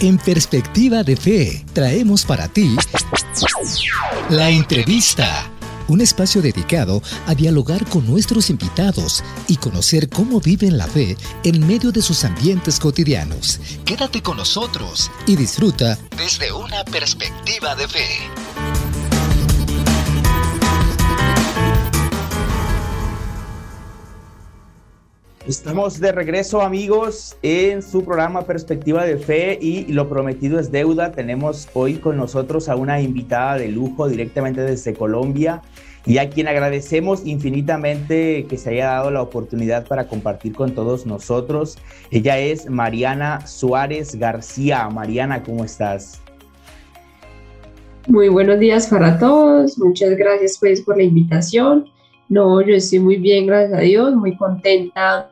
En Perspectiva de Fe, traemos para ti la entrevista. Un espacio dedicado a dialogar con nuestros invitados y conocer cómo viven la fe en medio de sus ambientes cotidianos. Quédate con nosotros y disfruta desde una perspectiva de fe. Estamos de regreso amigos en su programa Perspectiva de Fe y lo prometido es deuda. Tenemos hoy con nosotros a una invitada de lujo directamente desde Colombia y a quien agradecemos infinitamente que se haya dado la oportunidad para compartir con todos nosotros. Ella es Mariana Suárez García. Mariana, ¿cómo estás? Muy buenos días para todos. Muchas gracias pues por la invitación. No, yo estoy muy bien, gracias a Dios, muy contenta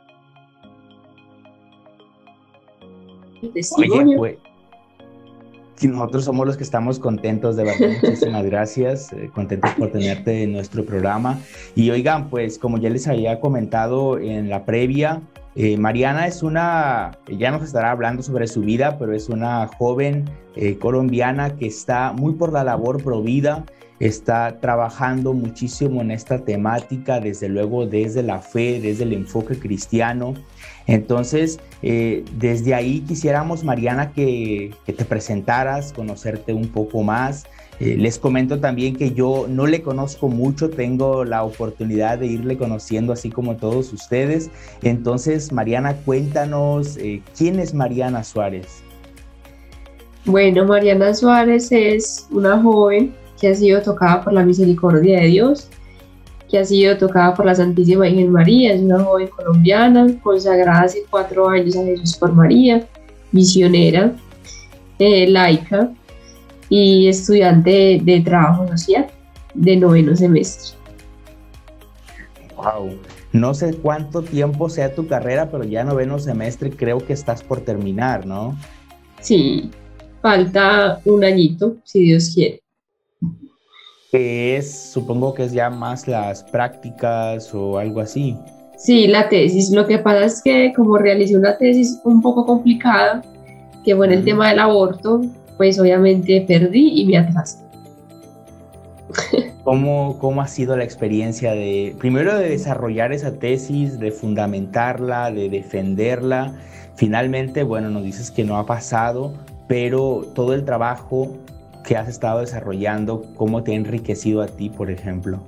Oye, pues, nosotros somos los que estamos contentos, de verdad, muchísimas gracias, eh, contentos por tenerte en nuestro programa. Y oigan, pues como ya les había comentado en la previa, eh, Mariana es una, ya nos estará hablando sobre su vida, pero es una joven eh, colombiana que está muy por la labor provida, está trabajando muchísimo en esta temática, desde luego desde la fe, desde el enfoque cristiano. Entonces, eh, desde ahí quisiéramos, Mariana, que, te presentaras, conocerte un poco más. Eh, les comento también que yo no le conozco mucho, tengo la oportunidad de irle conociendo así como todos ustedes. Entonces, Mariana, cuéntanos, eh, ¿quién es Mariana Suárez? Bueno, Mariana Suárez es una joven que ha sido tocada por la misericordia de Dios que ha sido tocada por la Santísima Virgen María, es una joven colombiana, consagrada hace cuatro años a Jesús por María, misionera, eh, laica y estudiante de, trabajo social de noveno semestre. Wow. No sé cuánto tiempo sea tu carrera, pero ya noveno semestre creo que estás por terminar, ¿no? Sí, falta un añito, si Dios quiere que es, supongo que es ya más las prácticas o algo así. Sí, la tesis. Lo que pasa es que como realicé una tesis un poco complicada, que fue en el tema del aborto, pues obviamente perdí y me atrasé. ¿Cómo, ¿Cómo ha sido la experiencia de, primero de desarrollar esa tesis, de fundamentarla, de defenderla? Finalmente, bueno, nos dices que no ha pasado, pero todo el trabajo que has estado desarrollando, cómo te ha enriquecido a ti, por ejemplo?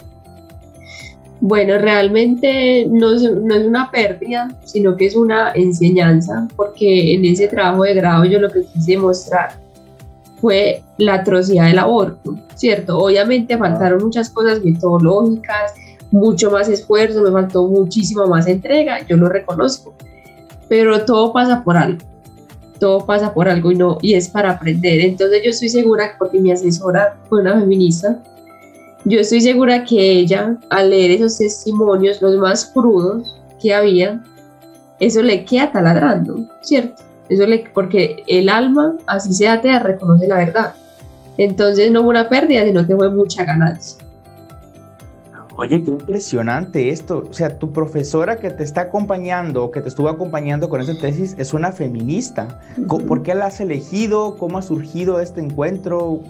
Bueno, realmente no es, no es, una pérdida, sino que es una enseñanza, porque en ese trabajo de grado yo lo que quise mostrar fue la atrocidad del aborto, ¿cierto? Obviamente faltaron muchas cosas metodológicas, mucho más esfuerzo, me faltó muchísima más entrega, yo lo reconozco, pero todo pasa por algo todo pasa por algo y no y es para aprender. Entonces yo estoy segura, porque mi asesora fue una feminista, yo estoy segura que ella, al leer esos testimonios, los más crudos que había, eso le queda taladrando, ¿cierto? Eso le, porque el alma, así sea te reconoce la verdad. Entonces no fue una pérdida, sino que fue mucha ganancia. Oye, qué impresionante esto. O sea, tu profesora que te está acompañando, que te estuvo acompañando con esa tesis, es una feminista. ¿Por qué la has elegido? ¿Cómo ha surgido este encuentro?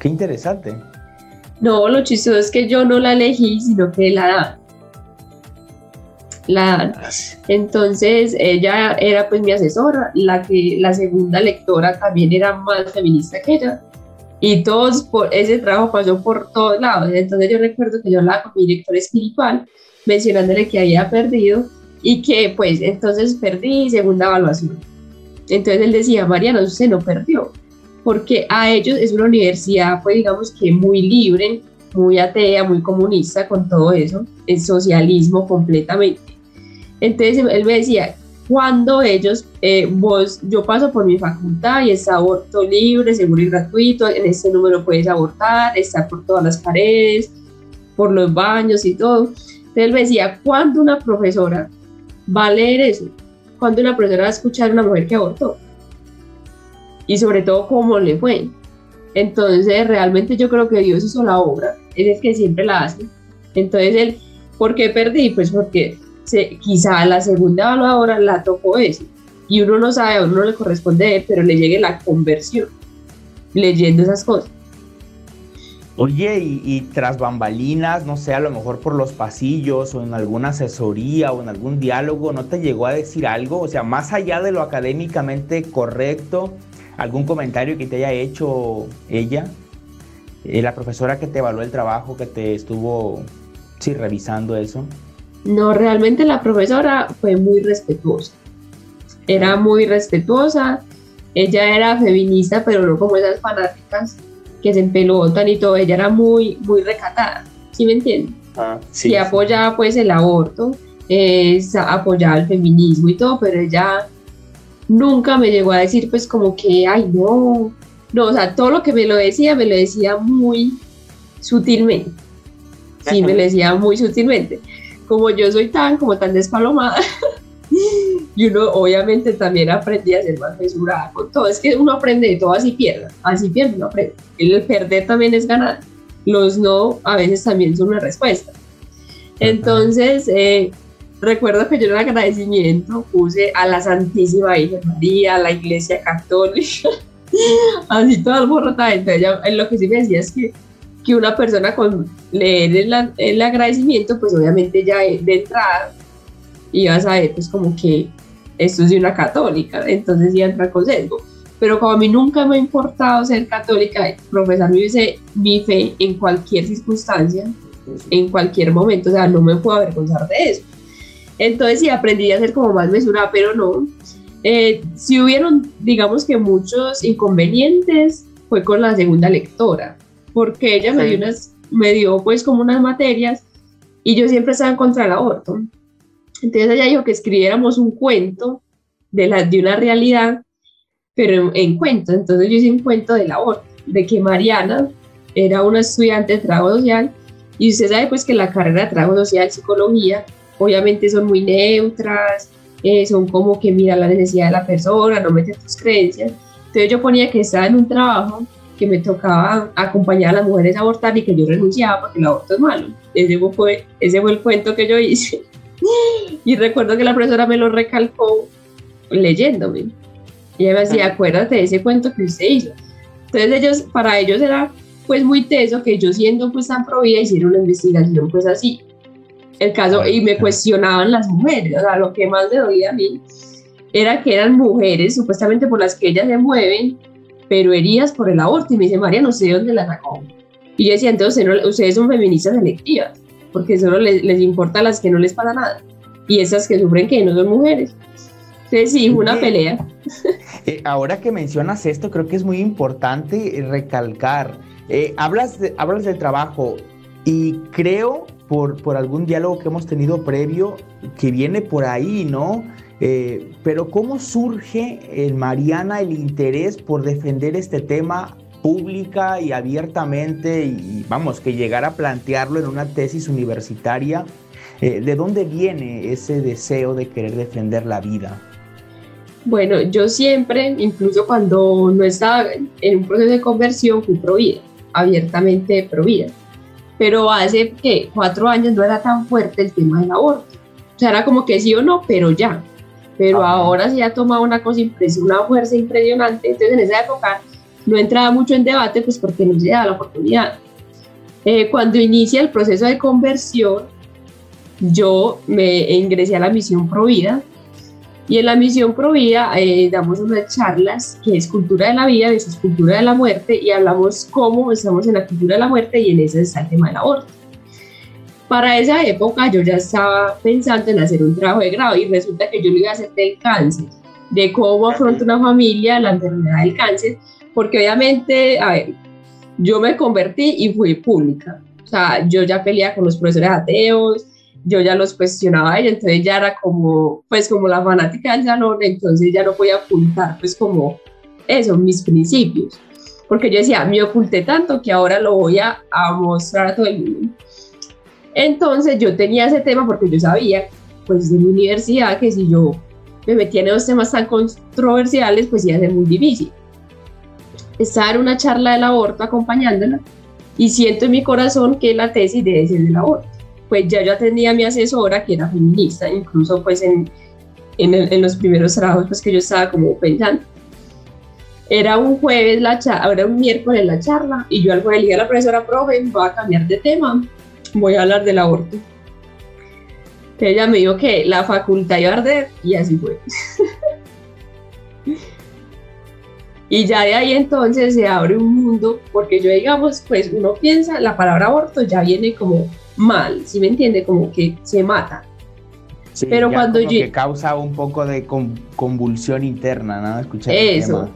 Qué interesante. No, lo chistoso es que yo no la elegí, sino que la dan. La dan. Ah, Entonces, ella era pues mi asesora, la que la segunda lectora también era más feminista que ella y todos por ese trabajo pasó por todos lados. Entonces yo recuerdo que yo hablaba con mi director espiritual mencionándole que había perdido y que pues entonces perdí segunda evaluación. Entonces él decía, Mariana, usted no perdió, porque a ellos es una universidad pues digamos que muy libre, muy atea, muy comunista con todo eso, el socialismo completamente. Entonces él me decía, cuando ellos, eh, vos, yo paso por mi facultad y es aborto libre, seguro y gratuito, en este número puedes abortar, está por todas las paredes, por los baños y todo. Entonces me decía, ¿cuándo una profesora va a leer eso? ¿Cuándo una profesora va a escuchar a una mujer que abortó? Y sobre todo, ¿cómo le fue? Entonces, realmente yo creo que Dios hizo la obra, es el que siempre la hace. Entonces, él, ¿por qué perdí? Pues porque se, quizá la segunda evaluadora la tocó eso. Y uno no sabe, a uno no le corresponde, pero le llegue la conversión leyendo esas cosas. Oye, y, tras bambalinas, no sé, a lo mejor por los pasillos o en alguna asesoría o en algún diálogo, ¿no te llegó a decir algo? O sea, más allá de lo académicamente correcto, algún comentario que te haya hecho ella, eh, la profesora que te evaluó el trabajo, que te estuvo, sí, revisando eso. No, realmente la profesora fue muy respetuosa. Era muy respetuosa. Ella era feminista, pero no como esas fanáticas que se empelotan y todo, ella era muy, muy recatada, ¿sí me entiendes? Ah, sí, y apoyaba pues el aborto, apoyaba el feminismo y todo, pero ella nunca me llegó a decir pues como que, ay no, no, o sea, todo lo que me lo decía, me lo decía muy sutilmente, sí, me lo decía muy sutilmente, como yo soy tan, como tan despalomada, y uno obviamente también aprendí a ser más mesurada con todo. Es que uno aprende de todo, así pierde, así pierde, uno aprende. El perder también es ganar. Los no a veces también son una respuesta. Entonces, eh, recuerdo que yo en agradecimiento puse a la Santísima Virgen María, a la Iglesia Católica, así toda alborota. Entonces, ella, lo que sí me decía es que, que una persona con leer el, el agradecimiento, pues obviamente ya de entrada iba a saber, pues como que esto es de una católica, entonces ya entra con sesgo. Pero como a mí nunca me ha importado ser católica, profesar mi, mi fe en cualquier circunstancia, en cualquier momento, o sea, no me puedo avergonzar de eso. Entonces sí aprendí a ser como más mesurada, pero no. Eh, si hubieron, digamos que muchos inconvenientes, fue con la segunda lectora, porque ella me, dio unas, me dio pues como unas materias y yo siempre estaba en contra del aborto. Entonces ella dijo que escribiéramos un cuento de, la, de una realidad, pero en, cuento. Entonces yo hice un cuento del aborto, de que Mariana era una estudiante de trabajo social y usted sabe pues que la carrera de trabajo social, psicología, obviamente son muy neutras, eh, son como que mira la necesidad de la persona, no mete tus creencias. Entonces yo ponía que estaba en un trabajo que me tocaba acompañar a las mujeres a abortar y que yo renunciaba porque el aborto es malo. Ese fue, ese fue el cuento que yo hice. Y recuerdo que la profesora me lo recalcó leyéndome. Y ella me decía, acuérdate de ese cuento que usted hizo. Entonces ellos, para ellos era pues muy teso que yo siendo pues tan provida hiciera una investigación pues así. El caso, y me cuestionaban las mujeres, o sea, lo que más me dolía a mí era que eran mujeres supuestamente por las que ellas se mueven, pero heridas por el aborto. Y me dice, María, no sé de dónde la sacó. Y yo decía, entonces ustedes son feministas selectivas porque solo les, les importa a las que no les pasa nada y esas que sufren que no son mujeres. Entonces sí, una pelea. Eh, ahora que mencionas esto, creo que es muy importante recalcar. Eh, hablas, de, hablas del trabajo y creo por, por algún diálogo que hemos tenido previo que viene por ahí, ¿no? Eh, pero ¿cómo surge en Mariana el interés por defender este tema pública y abiertamente y vamos, que llegar a plantearlo en una tesis universitaria, eh, ¿de dónde viene ese deseo de querer defender la vida? Bueno, yo siempre, incluso cuando no estaba en un proceso de conversión, fui provida, abiertamente provida. Pero hace que cuatro años no era tan fuerte el tema del aborto. O sea, era como que sí o no, pero ya. Pero ahora sí ha tomado una cosa una fuerza impresionante. Entonces, en esa época no entraba mucho en debate, pues porque no se da la oportunidad. Eh, cuando inicia el proceso de conversión, yo me ingresé a la misión Provida y en la misión Provida eh, damos unas charlas que es cultura de la vida es cultura de la muerte y hablamos cómo estamos en la cultura de la muerte y en ese está el tema del aborto. Para esa época yo ya estaba pensando en hacer un trabajo de grado y resulta que yo lo iba a hacer del cáncer, de cómo afronta una familia la enfermedad del cáncer porque obviamente, a ver, yo me convertí y fui pública. O sea, yo ya peleaba con los profesores ateos, yo ya los cuestionaba a ella, entonces ya era como, pues como la fanática del salón, entonces ya no podía ocultar, pues como eso, mis principios. Porque yo decía, me oculté tanto que ahora lo voy a, a mostrar a todo el mundo. Entonces yo tenía ese tema porque yo sabía, pues de mi universidad, que si yo me metía en esos temas tan controversiales, pues iba a ser muy difícil estar en una charla del aborto acompañándola y siento en mi corazón que la tesis debe ser del aborto. pues ya yo atendía a mi asesora que era feminista, incluso pues en, en, los primeros trabajos pues que yo estaba como pensando. Era un jueves la charla, era un miércoles la charla y yo al jueves le dije a la profesora, profe, voy a cambiar de tema, voy a hablar del aborto. Entonces ella me dijo que la facultad iba a arder y así fue. y ya de ahí entonces se abre un mundo, porque yo digamos, pues uno piensa, la palabra aborto ya viene como mal, ¿sí me entiende? Como que se mata. Pero cuando yo... Que causa un poco de convulsión interna, ¿no? Escuchar Eso.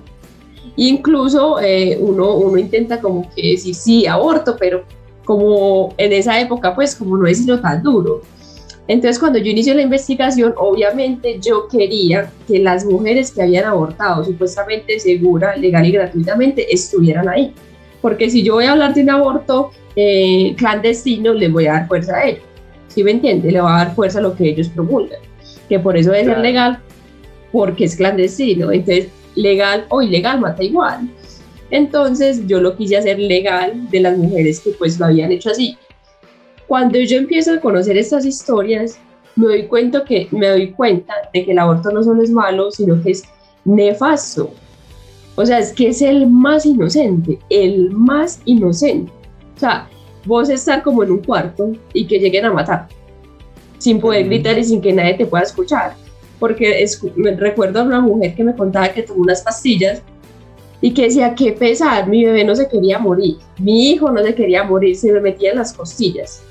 Incluso eh, uno, uno intenta como que decir sí, aborto, pero como en esa época, pues como no es sino tan duro. Entonces, cuando yo inicio la investigación, obviamente yo quería que las mujeres que habían abortado supuestamente segura, legal y gratuitamente estuvieran ahí. Porque si yo voy a hablar de un aborto eh, clandestino, les voy a dar fuerza a ellos. ¿Sí me entiende? Le va a dar fuerza a lo que ellos promulgan. Que por eso debe ser legal, porque es clandestino. Entonces, legal o ilegal mata igual. Entonces, yo lo quise hacer legal de las mujeres que pues lo habían hecho así. Cuando yo empiezo a conocer estas historias, me doy cuenta que me doy cuenta de que el aborto no solo es malo, sino que es nefasto. O sea, es que es el más inocente, el más inocente. O sea, vos estar como en un cuarto y que lleguen a matar, sin poder gritar y sin que nadie te pueda escuchar. Porque me recuerdo a una mujer que me contaba que tomó unas pastillas y que decía, qué pesar, mi bebé no se quería morir, mi hijo no se quería morir, se me metía en las costillas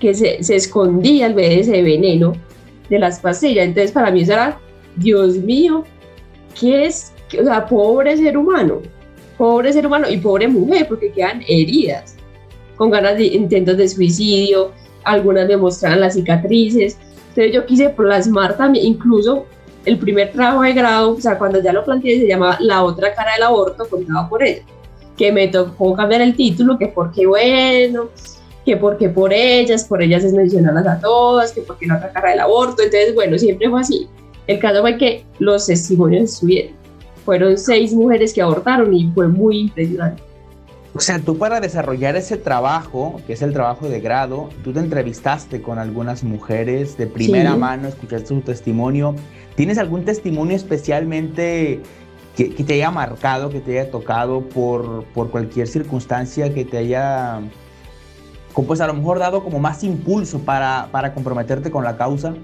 que se, se escondía el bebé ese veneno de las pastillas. Entonces para mí eso era, Dios mío, ¿qué es? O sea, pobre ser humano, pobre ser humano y pobre mujer, porque quedan heridas, con ganas de intentos de suicidio, algunas me mostraban las cicatrices. Entonces yo quise plasmar también, incluso el primer trabajo de grado, o sea, cuando ya lo planteé, se llamaba La otra cara del aborto, contado por ella, que me tocó cambiar el título, que porque bueno, que porque por ellas, por ellas es mencionarlas a todas, que porque no otra cara del aborto. Entonces, bueno, siempre fue así. El caso fue que los testimonios estuvieron. Fueron seis mujeres que abortaron y fue muy impresionante. O sea, tú para desarrollar ese trabajo, que es el trabajo de grado, tú te entrevistaste con algunas mujeres de primera mano, escuchaste su testimonio. ¿Tienes algún testimonio especialmente que, que, te haya marcado, que te haya tocado por, por cualquier circunstancia que te haya pues a lo mejor dado como más impulso para, para comprometerte con la causa?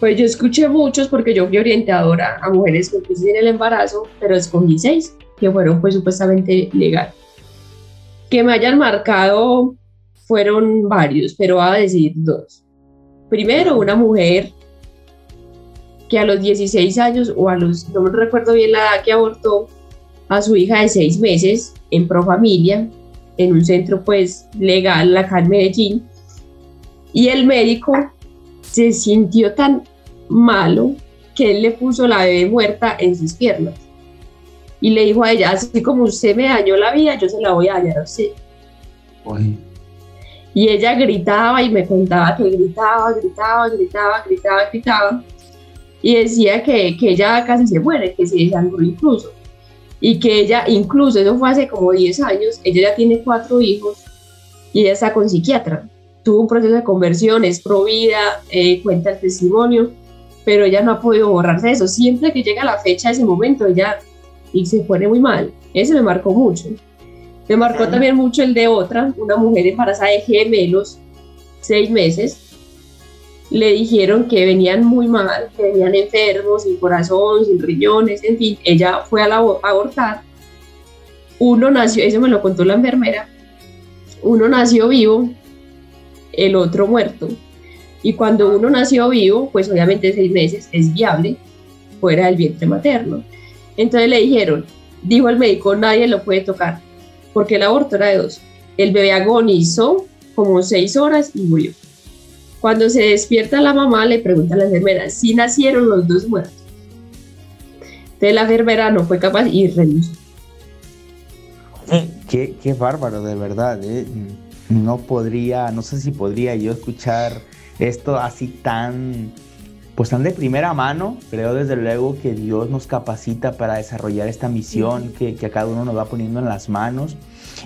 Pues yo escuché muchos porque yo fui orientadora a mujeres con crisis en el embarazo, pero escogí seis que fueron pues supuestamente legal. Que me hayan marcado fueron varios, pero voy a decir dos. Primero, una mujer que a los 16 años o a los, no me recuerdo bien la edad que abortó a su hija de seis meses en pro familia en un centro pues legal acá en Medellín y el médico se sintió tan malo que él le puso la bebé muerta en sus piernas y le dijo a ella, así como usted me dañó la vida, yo se la voy a dañar a usted. Y ella gritaba y me contaba que gritaba, gritaba, gritaba, gritaba, gritaba. Y decía que, que ella casi se muere, que se desangró incluso y que ella, incluso eso fue hace como 10 años, ella ya tiene cuatro hijos y ella está con psiquiatra. Tuvo un proceso de conversión, es pro vida, eh, cuenta el testimonio, pero ella no ha podido borrarse eso. Siempre que llega la fecha, ese momento, ella y se pone muy mal. Ese me marcó mucho. Me marcó también mucho el de otra, una mujer embarazada de gemelos, seis meses, le dijeron que venían muy mal, que venían enfermos, sin corazón, sin riñones, en fin, ella fue a, abortar. Uno nació, eso me lo contó la enfermera, uno nació vivo, el otro muerto. Y cuando uno nació vivo, pues obviamente seis meses es viable fuera del vientre materno. Entonces le dijeron, dijo el médico, nadie lo puede tocar, porque el aborto era de dos. El bebé agonizó como seis horas y murió. Cuando se despierta la mamá, le pregunta a la enfermera si nacieron los dos muertos. Entonces la enfermera no fue capaz y renunció. Qué, qué bárbaro, de verdad. ¿eh? No podría, no sé si podría yo escuchar esto así tan, pues están de primera mano. Creo desde luego que Dios nos capacita para desarrollar esta misión que, que a cada uno nos va poniendo en las manos.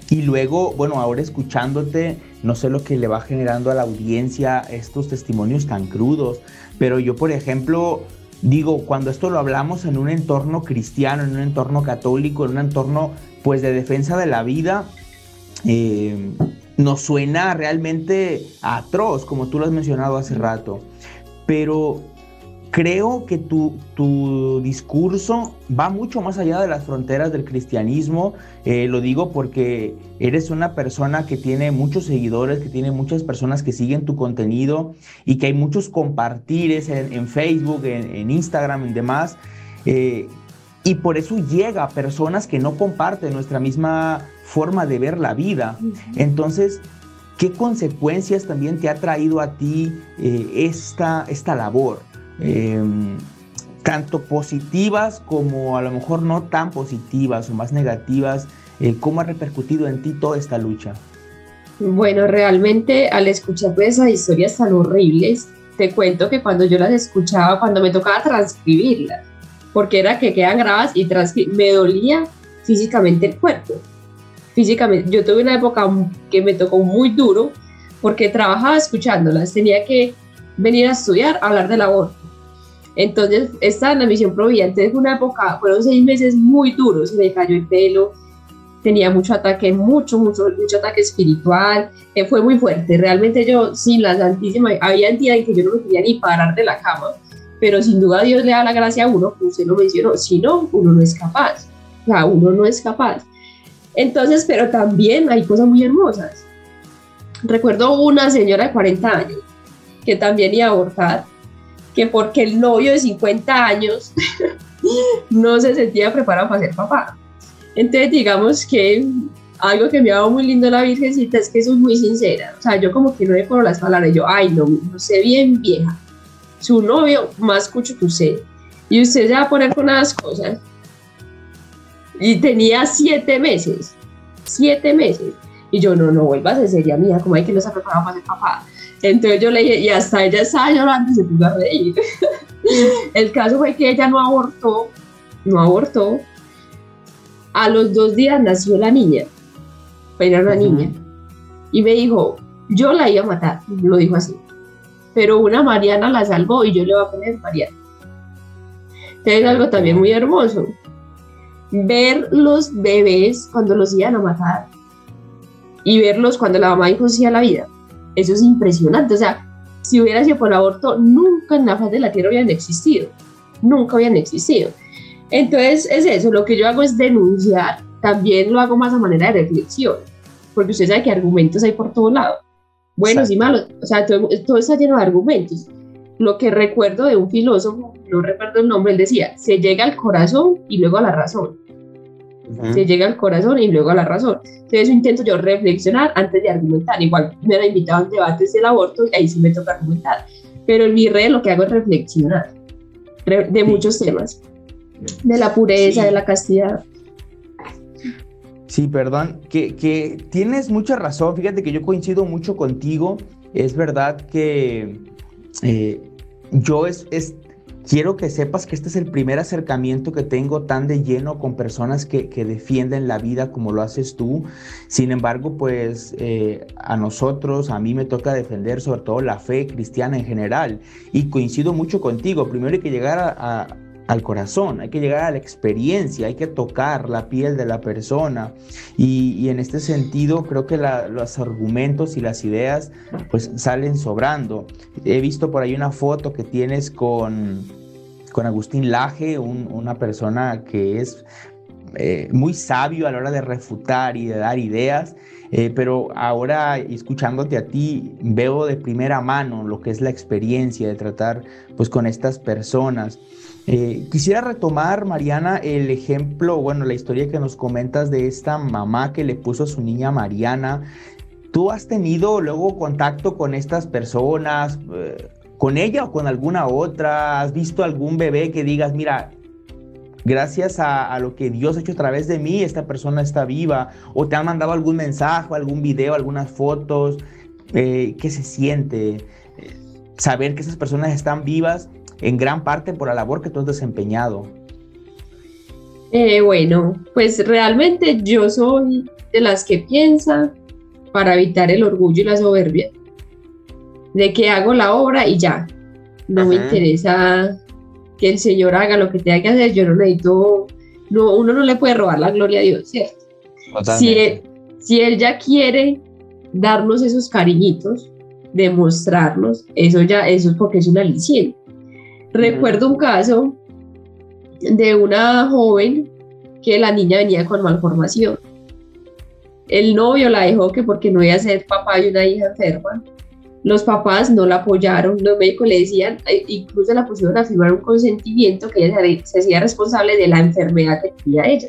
Y luego, bueno, ahora escuchándote, no sé lo que le va generando a la audiencia estos testimonios tan crudos, pero yo, por ejemplo, digo, cuando esto lo hablamos en un entorno cristiano, en un entorno católico, en un entorno pues de defensa de la vida, eh, nos suena realmente atroz, como tú lo has mencionado hace rato. Pero creo que tu, tu, discurso va mucho más allá de las fronteras del cristianismo. Eh, lo digo porque eres una persona que tiene muchos seguidores, que tiene muchas personas que siguen tu contenido y que hay muchos compartires en, Facebook, en, Instagram y demás. Eh, y por eso llega a personas que no comparten nuestra misma forma de ver la vida. Entonces, ¿qué consecuencias también te ha traído a ti eh, esta, esta labor? Em, tanto positivas como a lo mejor no tan positivas o más negativas, eh, ¿cómo ha repercutido en ti toda esta lucha? Bueno, realmente al escuchar esas historias tan horribles, te cuento que cuando yo las escuchaba, cuando me tocaba transcribirlas, porque era que quedan grabadas y me dolía físicamente el cuerpo. Físicamente, yo tuve una época que me tocó muy duro porque trabajaba escuchándolas, tenía que venir a estudiar, a hablar del aborto entonces, la misión Providente, fue una época, fueron seis meses muy duros, me cayó el pelo, tenía mucho ataque, mucho, mucho, mucho ataque espiritual, eh, fue muy fuerte. Realmente yo, sin la Santísima, había días en que yo no me quería ni parar de la cama, pero sin duda Dios le da la gracia a uno, como usted lo mencionó, si no, uno no es capaz, o sea, uno no es capaz. Entonces, pero también hay cosas muy hermosas. Recuerdo una señora de 40 años que también iba a abortar que porque el novio de 50 años no se sentía preparado para ser papá. Entonces, digamos que algo que me ha dado muy lindo la Virgencita es que soy muy sincera. O sea, yo como que no le las palabras, yo, ay, no, no sé bien vieja. Su novio más escucho que usted. Y usted se va a poner con unas cosas. Y tenía siete meses. Siete meses. Y yo, no, no vuelvas en seria mía, como hay que no está preparado para ser papá. Entonces yo le dije, y hasta ella estaba llorando y se puso a reír. El caso fue que ella no abortó, no abortó. A los dos días nació la niña, era una niña, y me dijo, yo la iba a matar, lo dijo así, pero una Mariana la salvó y yo le voy a poner Mariana. Entonces algo también muy hermoso, ver los bebés cuando los iban a matar y verlos cuando la mamá dijo sí a la vida eso es impresionante. O sea, si hubiera sido por el aborto, nunca en la faz de la Tierra hubieran existido. Nunca habían existido. Entonces, es eso. Lo que yo hago es denunciar. También lo hago más a manera de reflexión. Porque usted sabe que argumentos hay por todo lado. Buenos y malos. O sea, todo, todo está lleno de argumentos. Lo que recuerdo de un filósofo, no recuerdo el nombre, él decía, se llega al corazón y luego a la razón se llega al corazón y luego a la razón. Entonces eso intento yo reflexionar antes de argumentar. Igual me han invitado a debates del aborto y ahí sí me toca argumentar. Pero en mi red lo que hago es reflexionar de muchos temas. De la pureza, de la castidad. Sí, perdón, que, que, tienes mucha razón. Fíjate que yo coincido mucho contigo. Es verdad que eh, yo es, es, Quiero que sepas que este es el primer acercamiento que tengo tan de lleno con personas que, defienden la vida como lo haces tú. Sin embargo, pues eh, a nosotros, a mí me toca defender sobre todo la fe cristiana en general. Y coincido mucho contigo. Primero hay que llegar al corazón, hay que llegar a la experiencia, hay que tocar la piel de la persona. Y, en este sentido creo que los argumentos y las ideas pues salen sobrando. He visto por ahí una foto que tienes con con Agustín Laje, una persona que es eh, muy sabio a la hora de refutar y de dar ideas, eh, pero ahora escuchándote a ti veo de primera mano lo que es la experiencia de tratar pues con estas personas. Eh, quisiera retomar, Mariana, el ejemplo, bueno, la historia que nos comentas de esta mamá que le puso a su niña Mariana. ¿Tú has tenido luego contacto con estas personas? Con ella o con alguna otra? ¿Has visto algún bebé que digas, mira, gracias a, lo que Dios ha hecho a través de mí, esta persona está viva? ¿O te han mandado algún mensaje, algún video, algunas fotos? Eh, ¿Qué se siente? Eh, saber que esas personas están vivas en gran parte por la labor que tú has desempeñado. Eh, bueno, pues realmente yo soy de las que piensan para evitar el orgullo y la soberbia, de que hago la obra y ya, no me interesa que el Señor haga lo que tenga que hacer, yo no necesito, no, uno no le puede robar la gloria a Dios, ¿cierto? Si él, si él ya quiere darnos esos cariñitos, demostrarnos, eso ya, eso es porque es una aliciente. Recuerdo un caso de una joven que la niña venía con malformación. El novio la dejó que porque no iba a ser papá de una hija enferma. Los papás no la apoyaron, los médicos le decían, eh, incluso la pusieron a firmar un consentimiento que ella se hacía responsable de la enfermedad que tenía ella,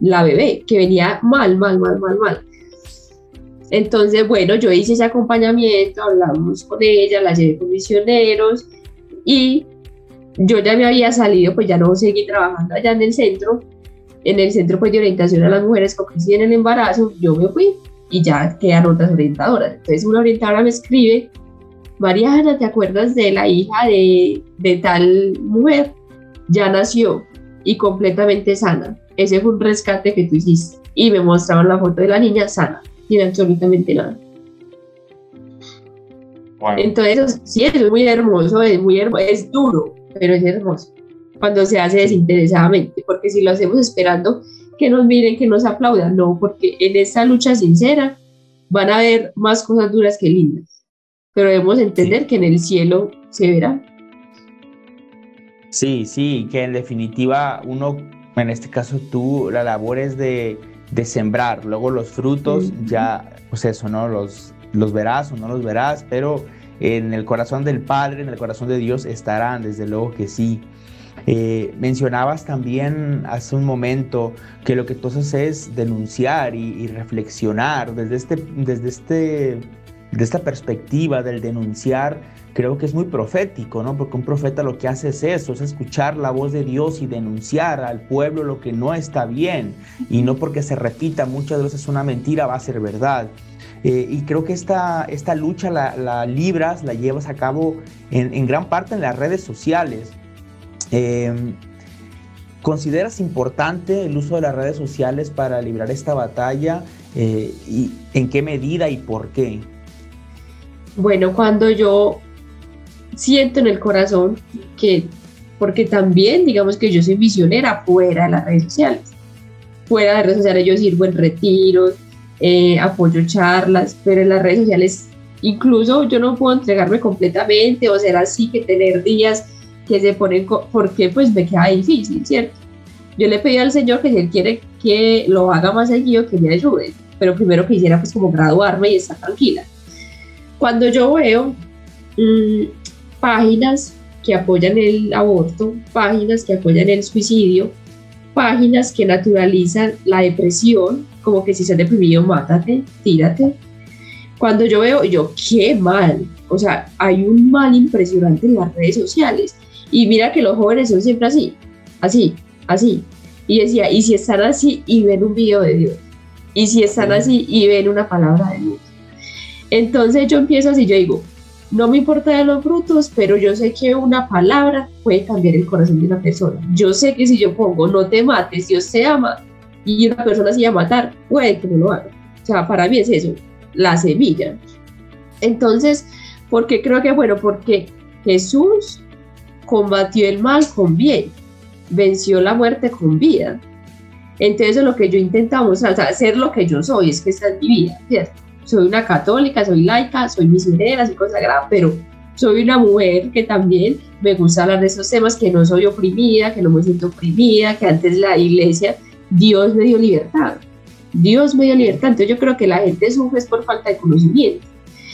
la bebé, que venía mal, mal, mal, mal, mal. Entonces, bueno, yo hice ese acompañamiento, hablamos con ella, la llevé con misioneros y yo ya me había salido, pues ya no seguí trabajando allá en el centro, en el centro pues, de orientación a las mujeres que en el embarazo, yo me fui y ya quedan otras orientadoras. Entonces una orientadora me escribe, Mariana, ¿te acuerdas de la hija de, de tal mujer? Ya nació y completamente sana. Ese fue un rescate que tú hiciste. Y me mostraban la foto de la niña sana, sin absolutamente nada. Entonces, sí, es muy hermoso, es muy hermoso, es duro, pero es hermoso cuando se hace desinteresadamente, porque si lo hacemos esperando que nos miren, que nos aplaudan, no, porque en esta lucha sincera van a haber más cosas duras que lindas, pero debemos entender que en el cielo se verá. Sí, sí, que en definitiva uno, en este caso tú, la labor es de, de sembrar, luego los frutos ya, pues eso, ¿no? Los, los verás o no los verás, pero en el corazón del Padre, en el corazón de Dios estarán, desde luego que sí. Eh, mencionabas también hace un momento que lo que tú haces es denunciar y, reflexionar desde, este, desde este, de esta perspectiva del denunciar. Creo que es muy profético, ¿no? Porque un profeta lo que hace es eso, es escuchar la voz de Dios y denunciar al pueblo lo que no está bien. Y no porque se repita muchas veces una mentira va a ser verdad. Eh, y creo que esta, esta lucha la, libras, la llevas a cabo en, en gran parte en las redes sociales. Em, ¿Consideras importante el uso de las redes sociales para librar esta batalla? Eh, ¿Y en qué medida y por qué? Bueno, cuando yo siento en el corazón que, porque también digamos que yo soy visionera fuera de las redes sociales. Fuera de las redes sociales yo sirvo en retiros, eh, apoyo charlas, pero en las redes sociales incluso yo no puedo entregarme completamente o ser así que tener días que se ponen, porque pues me queda difícil, ¿cierto? Yo le pedí al Señor que si Él quiere que lo haga más seguido, que me ayude, pero primero que hiciera pues como graduarme y estar tranquila. Cuando yo veo mm, páginas que apoyan el aborto, páginas que apoyan el suicidio, páginas que naturalizan la depresión, como que si ha deprimido, mátate, tírate. Cuando yo veo, yo, qué mal, o sea, hay un mal impresionante en las redes sociales y mira que los jóvenes son siempre así, así, así. Y decía, ¿y si están así y ven un video de Dios? ¿Y si están así y ven una palabra de Dios? Entonces yo empiezo así, yo digo, no me importa de los frutos, pero yo sé que una palabra puede cambiar el corazón de una persona. Yo sé que si yo pongo no te mates, Dios te ama, y una persona se llama a matar, puede que no lo haga. O sea, para mí es eso, la semilla. Entonces, ¿por qué creo que, bueno, porque Jesús combatió el mal con bien, venció la muerte con vida. Entonces, lo que yo intentamos, o sea, lo que yo soy, es que esta es mi vida. Soy una católica, soy laica, soy misionera, soy consagrada, pero soy una mujer que también me gusta hablar de esos temas, que no soy oprimida, que no me siento oprimida, que antes la iglesia, Dios me dio libertad. Dios me dio libertad. Entonces yo creo que la gente sufre por falta de conocimiento.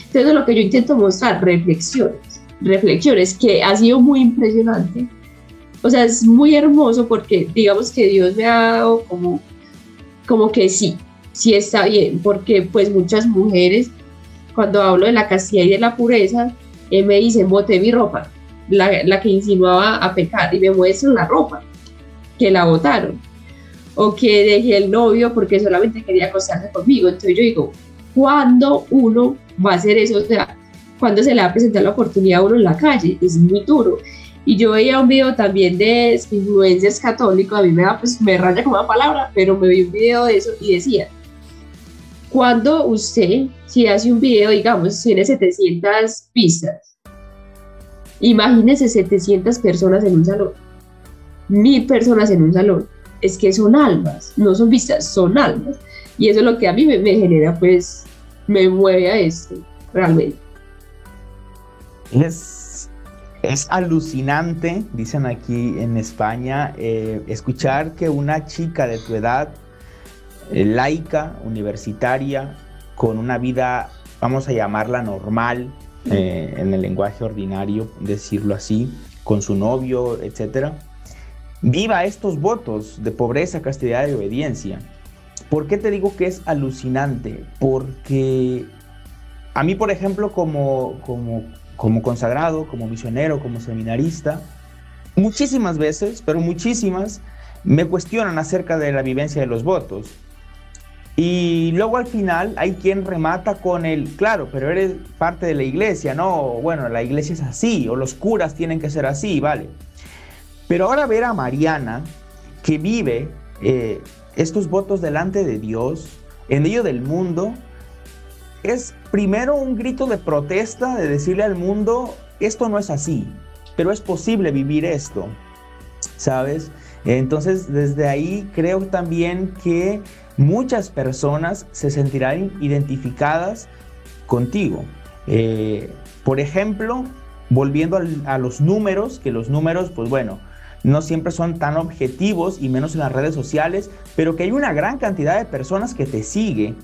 Entonces lo que yo intento mostrar, reflexiones reflexiones, que ha sido muy impresionante. O sea, es muy hermoso porque digamos que Dios me ha dado como, como que sí, sí está bien, porque pues muchas mujeres, cuando hablo de la castidad y de la pureza, eh, me dicen, boté mi ropa, la, la, que insinuaba a pecar, y me muestran la ropa, que la botaron, o que dejé el novio porque solamente quería acostarse conmigo. Entonces yo digo, ¿cuándo uno va a hacer eso? O sea, cuando se le va a presentar la oportunidad a uno en la calle, es muy duro. Y yo veía un video también de influencers católicos, a mí me da, pues me raya como una palabra, pero me vi un video de eso y decía, cuando usted, si hace un video, digamos, tiene 700 vistas, imagínese 700 personas en un salón, mil personas en un salón, es que son almas, no son vistas, son almas. Y eso es lo que a mí me, me genera, pues, me mueve a esto, realmente. Es es alucinante, dicen aquí en España, eh, escuchar que una chica de tu edad, eh, laica, universitaria, con una vida, vamos a llamarla normal, eh, en el lenguaje ordinario, decirlo así, con su novio, etcétera, viva estos votos de pobreza, castidad y obediencia. ¿Por qué te digo que es alucinante? Porque a mí, por ejemplo, como, como como consagrado, como misionero, como seminarista, muchísimas veces, pero muchísimas, me cuestionan acerca de la vivencia de los votos. Y luego al final hay quien remata con el, claro, pero eres parte de la iglesia, no, bueno, la iglesia es así, o los curas tienen que ser así, vale. Pero ahora ver a Mariana, que vive eh, estos votos delante de Dios, en medio del mundo, es primero un grito de protesta, de decirle al mundo, esto no es así, pero es posible vivir esto, ¿sabes? Entonces, desde ahí creo también que muchas personas se sentirán identificadas contigo. Eh, por ejemplo, volviendo a los números, que los números, pues bueno, no siempre son tan objetivos y menos en las redes sociales, pero que hay una gran cantidad de personas que te sigue,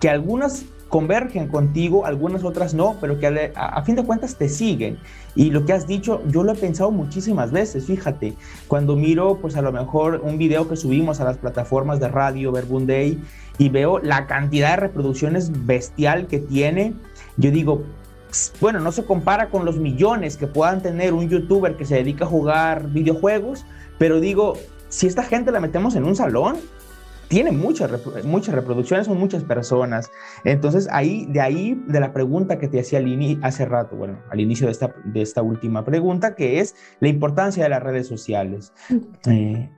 que algunas convergen contigo, algunas otras no, pero que a, fin de cuentas te siguen. Y lo que has dicho, yo lo he pensado muchísimas veces, fíjate, cuando miro pues a lo mejor un video que subimos a las plataformas de radio, Verbunday, y veo la cantidad de reproducciones bestial que tiene, yo digo, bueno, no se compara con los millones que puedan tener un youtuber que se dedica a jugar videojuegos, pero digo, si esta gente la metemos en un salón, tiene muchas, muchas reproducciones, son muchas personas. Entonces, ahí, de ahí, de la pregunta que te hacía al hace rato, bueno, al inicio de esta, de esta última pregunta, que es la importancia de las redes sociales. Eh,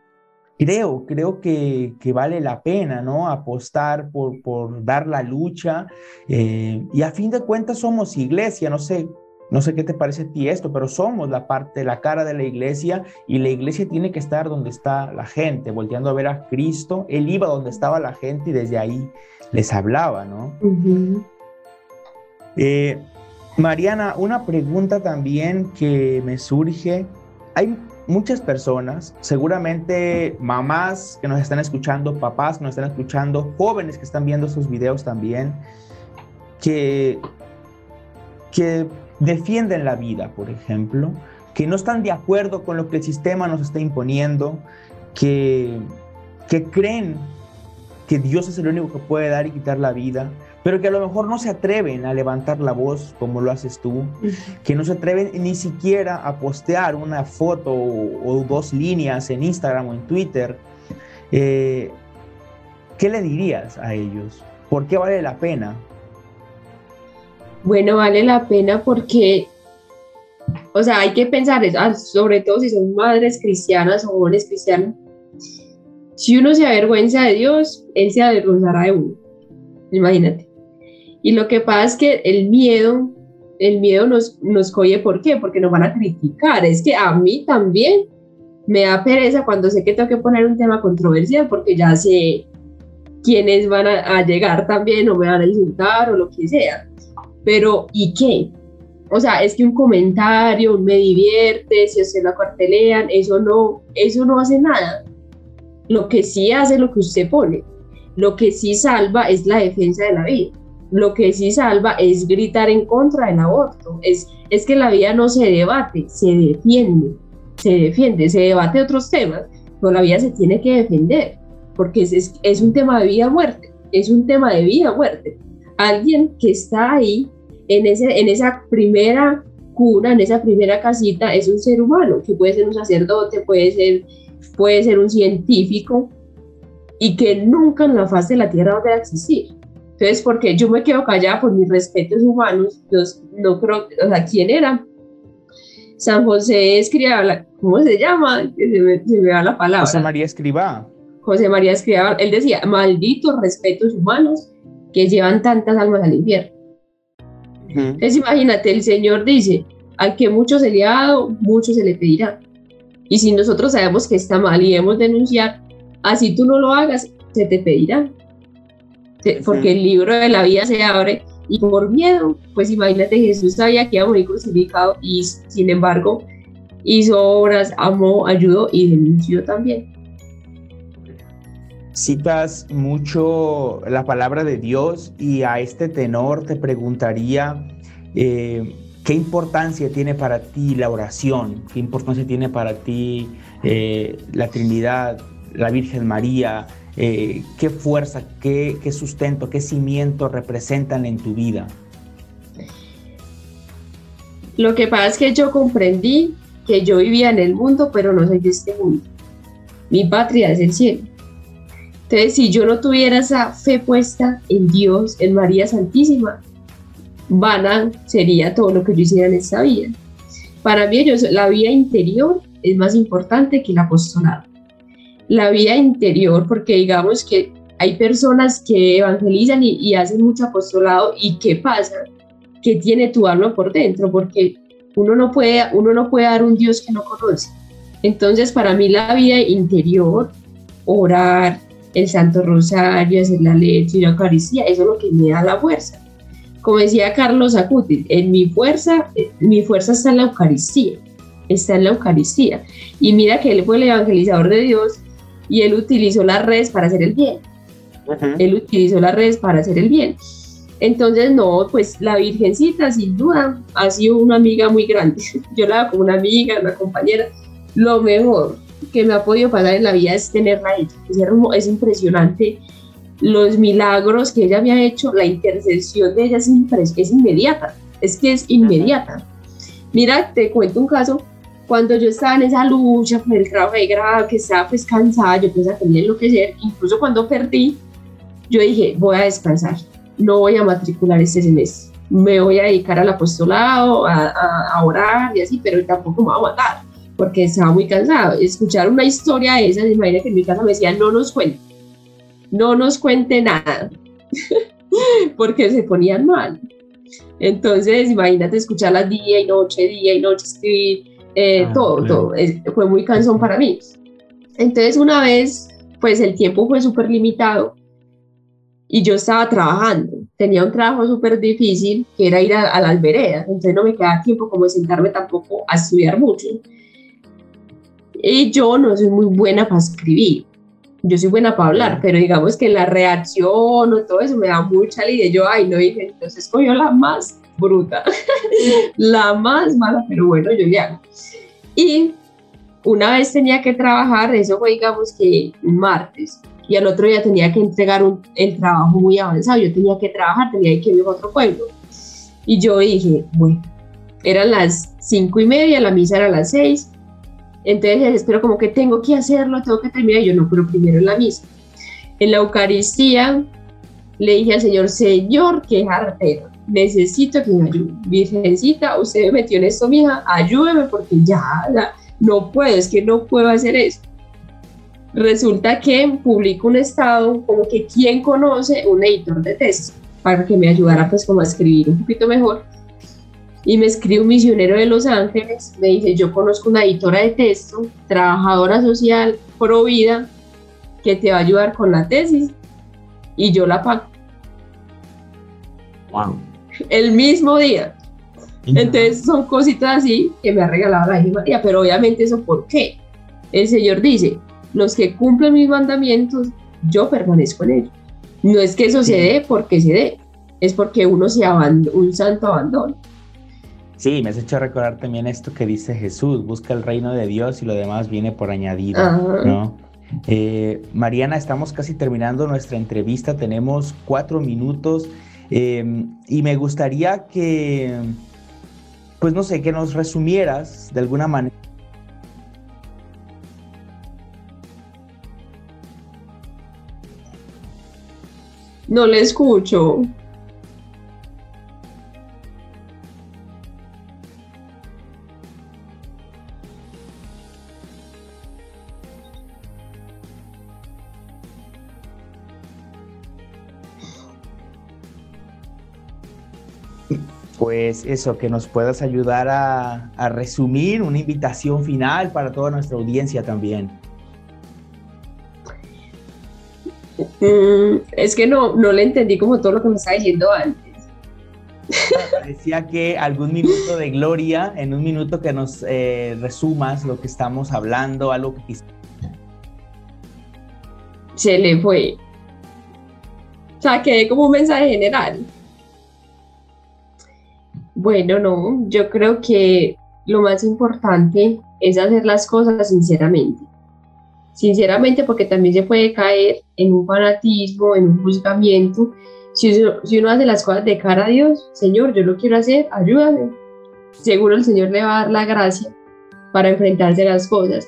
creo, creo que, que, vale la pena, ¿no? Apostar por, por dar la lucha. Eh, y a fin de cuentas somos iglesia, no sé no sé qué te parece a ti esto, pero somos la parte, la cara de la iglesia y la iglesia tiene que estar donde está la gente, volteando a ver a Cristo. Él iba donde estaba la gente y desde ahí les hablaba, ¿no? Eh, Mariana, una pregunta también que me surge. Hay muchas personas, seguramente mamás que nos están escuchando, papás que nos están escuchando, jóvenes que están viendo estos videos también, que, que defienden la vida, por ejemplo, que no están de acuerdo con lo que el sistema nos está imponiendo, que, que creen que Dios es el único que puede dar y quitar la vida, pero que a lo mejor no se atreven a levantar la voz como lo haces tú, que no se atreven ni siquiera a postear una foto o, dos líneas en Instagram o en Twitter. Eh, ¿Qué le dirías a ellos? ¿Por qué vale la pena bueno, vale la pena porque, o sea, hay que pensar, ah, sobre todo si son madres cristianas o jóvenes cristianos, si uno se avergüenza de Dios, Él se avergonzará de uno. Imagínate. Y lo que pasa es que el miedo, el miedo nos, nos coye, ¿por qué? Porque nos van a criticar. Es que a mí también me da pereza cuando sé que tengo que poner un tema controversial porque ya sé quiénes van a, a llegar también o me van a insultar o lo que sea pero ¿y qué? O sea, es que un comentario, me divierte, si usted lo acuartelean, eso no, eso no hace nada. Lo que sí hace lo que usted pone. Lo que sí salva es la defensa de la vida. Lo que sí salva es gritar en contra del aborto. Es, es que la vida no se debate, se defiende. Se defiende, se debate otros temas, pero la vida se tiene que defender, porque es, es, un tema de vida o muerte. Es un tema de vida o muerte. Alguien que está ahí en, ese, en esa primera cuna, en esa primera casita, es un ser humano, que puede ser un sacerdote, puede ser, puede ser un científico, y que nunca en la faz de la Tierra va a existir. Entonces, porque yo me quedo callada por mis respetos humanos, los, no creo, o sea, ¿quién era? San José escriba, ¿cómo se llama? Se me, se me va la palabra. José María Escribá. José María Escriba, él decía, malditos respetos humanos que llevan tantas almas al infierno. Entonces imagínate, el Señor dice, al que mucho se le ha dado, mucho se le pedirá. Y si nosotros sabemos que está mal y debemos denunciar, así tú no lo hagas, se te pedirá. Porque el libro de la vida se abre y por miedo, pues imagínate, Jesús sabía que iba a morir crucificado y sin embargo hizo obras, amó, ayudó y denunció también. Citas mucho la palabra de Dios y a este tenor te preguntaría, eh, ¿Qué importancia tiene para ti la oración? ¿Qué importancia tiene para ti eh, la Trinidad, la Virgen María? Eh, ¿Qué fuerza, qué, qué sustento, qué cimiento representan en tu vida? Lo que pasa es que yo comprendí que yo vivía en el mundo, pero no soy de este mundo. Mi patria es el cielo. Entonces, si yo no tuviera esa fe puesta en Dios, en María Santísima, vana sería todo lo que yo hiciera en esta vida. Para mí, ellos, la vida interior es más importante que el apostolado. La vida interior, porque digamos que hay personas que evangelizan y, hacen mucho apostolado y ¿qué pasa? Que tiene tu alma por dentro, porque uno no puede, uno no puede dar un Dios que no conoce. Entonces, para mí la vida interior, orar, el Santo Rosario, hacer la leche y la Eucaristía, eso es lo que me da la fuerza como decía Carlos Acuti, en mi fuerza, mi fuerza está en la Eucaristía, está en la Eucaristía. Y mira que él fue el evangelizador de Dios y él utilizó las redes para hacer el bien. Él utilizó las redes para hacer el bien. Entonces, no, pues la Virgencita, sin duda, ha sido una amiga muy grande. Yo la veo como una amiga, una compañera. Lo mejor que me ha podido pasar en la vida es tenerla ahí. Es, es impresionante los milagros que ella me ha hecho, la intercesión de ella es, es inmediata, es que es inmediata. Mira, te cuento un caso, cuando yo estaba en esa lucha por el trabajo de grado, que estaba pues cansada, yo pensaba que me enloquecer, incluso cuando perdí, yo dije, voy a descansar, no voy a matricular este semestre, me voy a dedicar al apostolado, a, a, orar y así, pero tampoco me voy a matar, porque estaba muy cansado. Escuchar una historia de esas, imagínate que en mi casa me decían, no nos cuentes no nos cuente nada, porque se ponían mal. Entonces, imagínate escucharlas día y noche, día y noche, escribir, eh, ah, todo, todo. fue muy cansón para mí. Entonces, una vez, pues el tiempo fue súper limitado y yo estaba trabajando. Tenía un trabajo súper difícil que era ir a, a las veredas, entonces no me quedaba tiempo como de sentarme tampoco a estudiar mucho. Y yo no soy muy buena para escribir yo soy buena para hablar, pero digamos que la reacción o todo eso me da mucha lidia. Yo, ay, no dije, entonces cogió la más bruta, la más mala, pero bueno, yo le hago. Y una vez tenía que trabajar, eso fue, digamos que un martes, y al otro día tenía que entregar un, el trabajo muy avanzado. Yo tenía que trabajar, tenía que ir a otro pueblo. Y yo dije, bueno, eran las cinco y media, la misa era a las seis entonces espero como que tengo que hacerlo, tengo que terminar. yo no, pero primero en la misa. En la Eucaristía le dije al Señor, Señor, qué jartero, necesito que me ayude. Virgencita, usted me metió en esto, mija, ayúdeme porque ya, no puedo, es que no puedo hacer eso. Resulta que publico un estado como que quien conoce un editor de texto para que me ayudara pues como a escribir un poquito mejor y me escribe un misionero de Los Ángeles, me dice, yo conozco una editora de texto, trabajadora social, pro vida, que te va a ayudar con la tesis y yo la pago. Wow. El mismo día. Entonces son cositas así que me ha regalado la María, pero obviamente eso ¿por qué? El Señor dice, los que cumplen mis mandamientos, yo permanezco en ellos. No es que eso se dé porque se dé, es porque uno se abandona, un santo abandono. Sí, me has hecho recordar también esto que dice Jesús, busca el reino de Dios y lo demás viene por añadido, ¿no? Eh, Mariana, estamos casi terminando nuestra entrevista, tenemos cuatro minutos em, y me gustaría que, pues no sé, que nos resumieras de alguna manera. No le escucho. Pues eso, que nos puedas ayudar a, a resumir una invitación final para toda nuestra audiencia también. Mm, es que no, no le entendí como todo lo que me estaba diciendo antes. Decía que algún minuto de gloria, en un minuto que nos eh, resumas lo que estamos hablando, algo que Se le fue. O sea, quedé como un mensaje general. Bueno, no, yo creo que lo más importante es hacer las cosas sinceramente sinceramente, porque también se puede caer en un fanatismo, en un juzgamiento. Si uno, hace las cosas de cara a Dios, Señor, yo lo quiero hacer, ayúdame. Seguro el Señor le va a dar la gracia para enfrentarse a las cosas.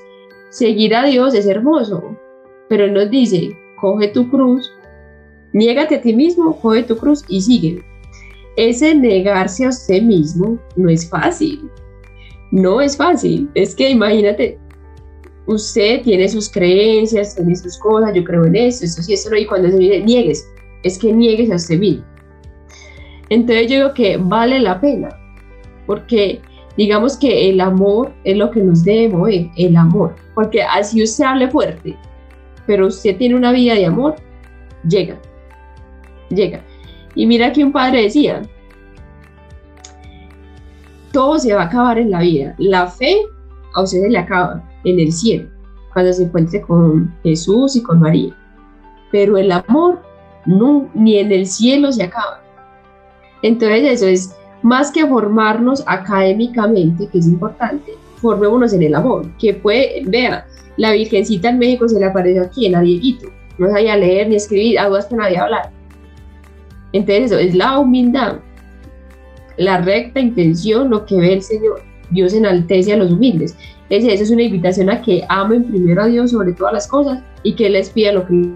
Seguir a Dios es hermoso, pero Él nos dice, coge tu cruz, niégate a ti mismo, coge tu cruz y sigue. Ese negarse a usted mismo no es fácil. No es fácil. Es que imagínate, usted tiene sus creencias, tiene sus cosas, yo creo en eso, eso sí, eso no, y cuando se dice niegues, es que niegues a usted mismo. Entonces yo digo que vale la pena, porque digamos que el amor es lo que nos debe mover, el amor, porque así usted hable fuerte, pero usted tiene una vida de amor, llega, llega. Y mira que un padre decía, todo se va a acabar en la vida, la fe a usted se le acaba, en el cielo, cuando se encuentre con Jesús y con María. Pero el amor no, ni en el cielo se acaba. Entonces eso es más que formarnos académicamente, que es importante, formémonos en el amor, que puede, vea, la Virgencita en México se le apareció aquí, en Dieguito, no sabía leer ni escribir, algo hasta nadie hablar. Entonces eso es la humildad, la recta intención, lo que ve el Señor. Dios enaltece a los humildes. Es eso es una invitación a que amen primero a Dios sobre todas las cosas y que les pida lo que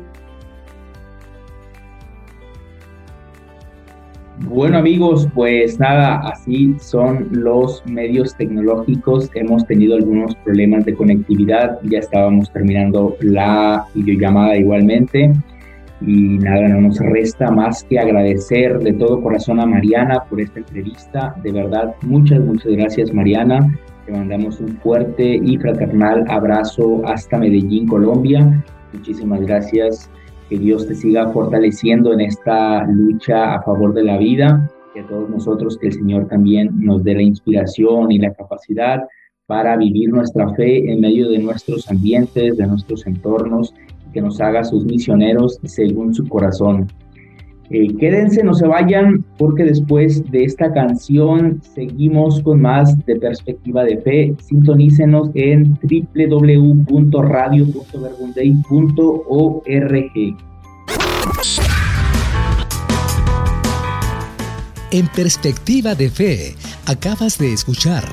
Bueno amigos, pues nada, así son los medios tecnológicos. Hemos tenido algunos problemas de conectividad, ya estábamos terminando la videollamada igualmente. Y nada, no nos resta más que agradecer de todo corazón a Mariana por esta entrevista. De verdad, muchas, muchas gracias Mariana. Te mandamos un fuerte y fraternal abrazo hasta Medellín, Colombia. Muchísimas gracias. Que Dios te siga fortaleciendo en esta lucha a favor de la vida. Que a todos nosotros, que el Señor también nos dé la inspiración y la capacidad para vivir nuestra fe en medio de nuestros ambientes, de nuestros entornos que nos haga sus misioneros según su corazón. Eh, quédense, no se vayan, porque después de esta canción seguimos con más de Perspectiva de Fe. Sintonícenos en www.radio.verbundey.org. En Perspectiva de Fe, acabas de escuchar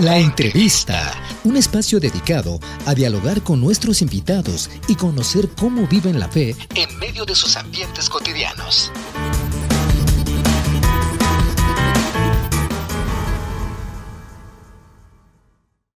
la entrevista, un espacio dedicado a dialogar con nuestros invitados y conocer cómo viven la fe en medio de sus ambientes cotidianos.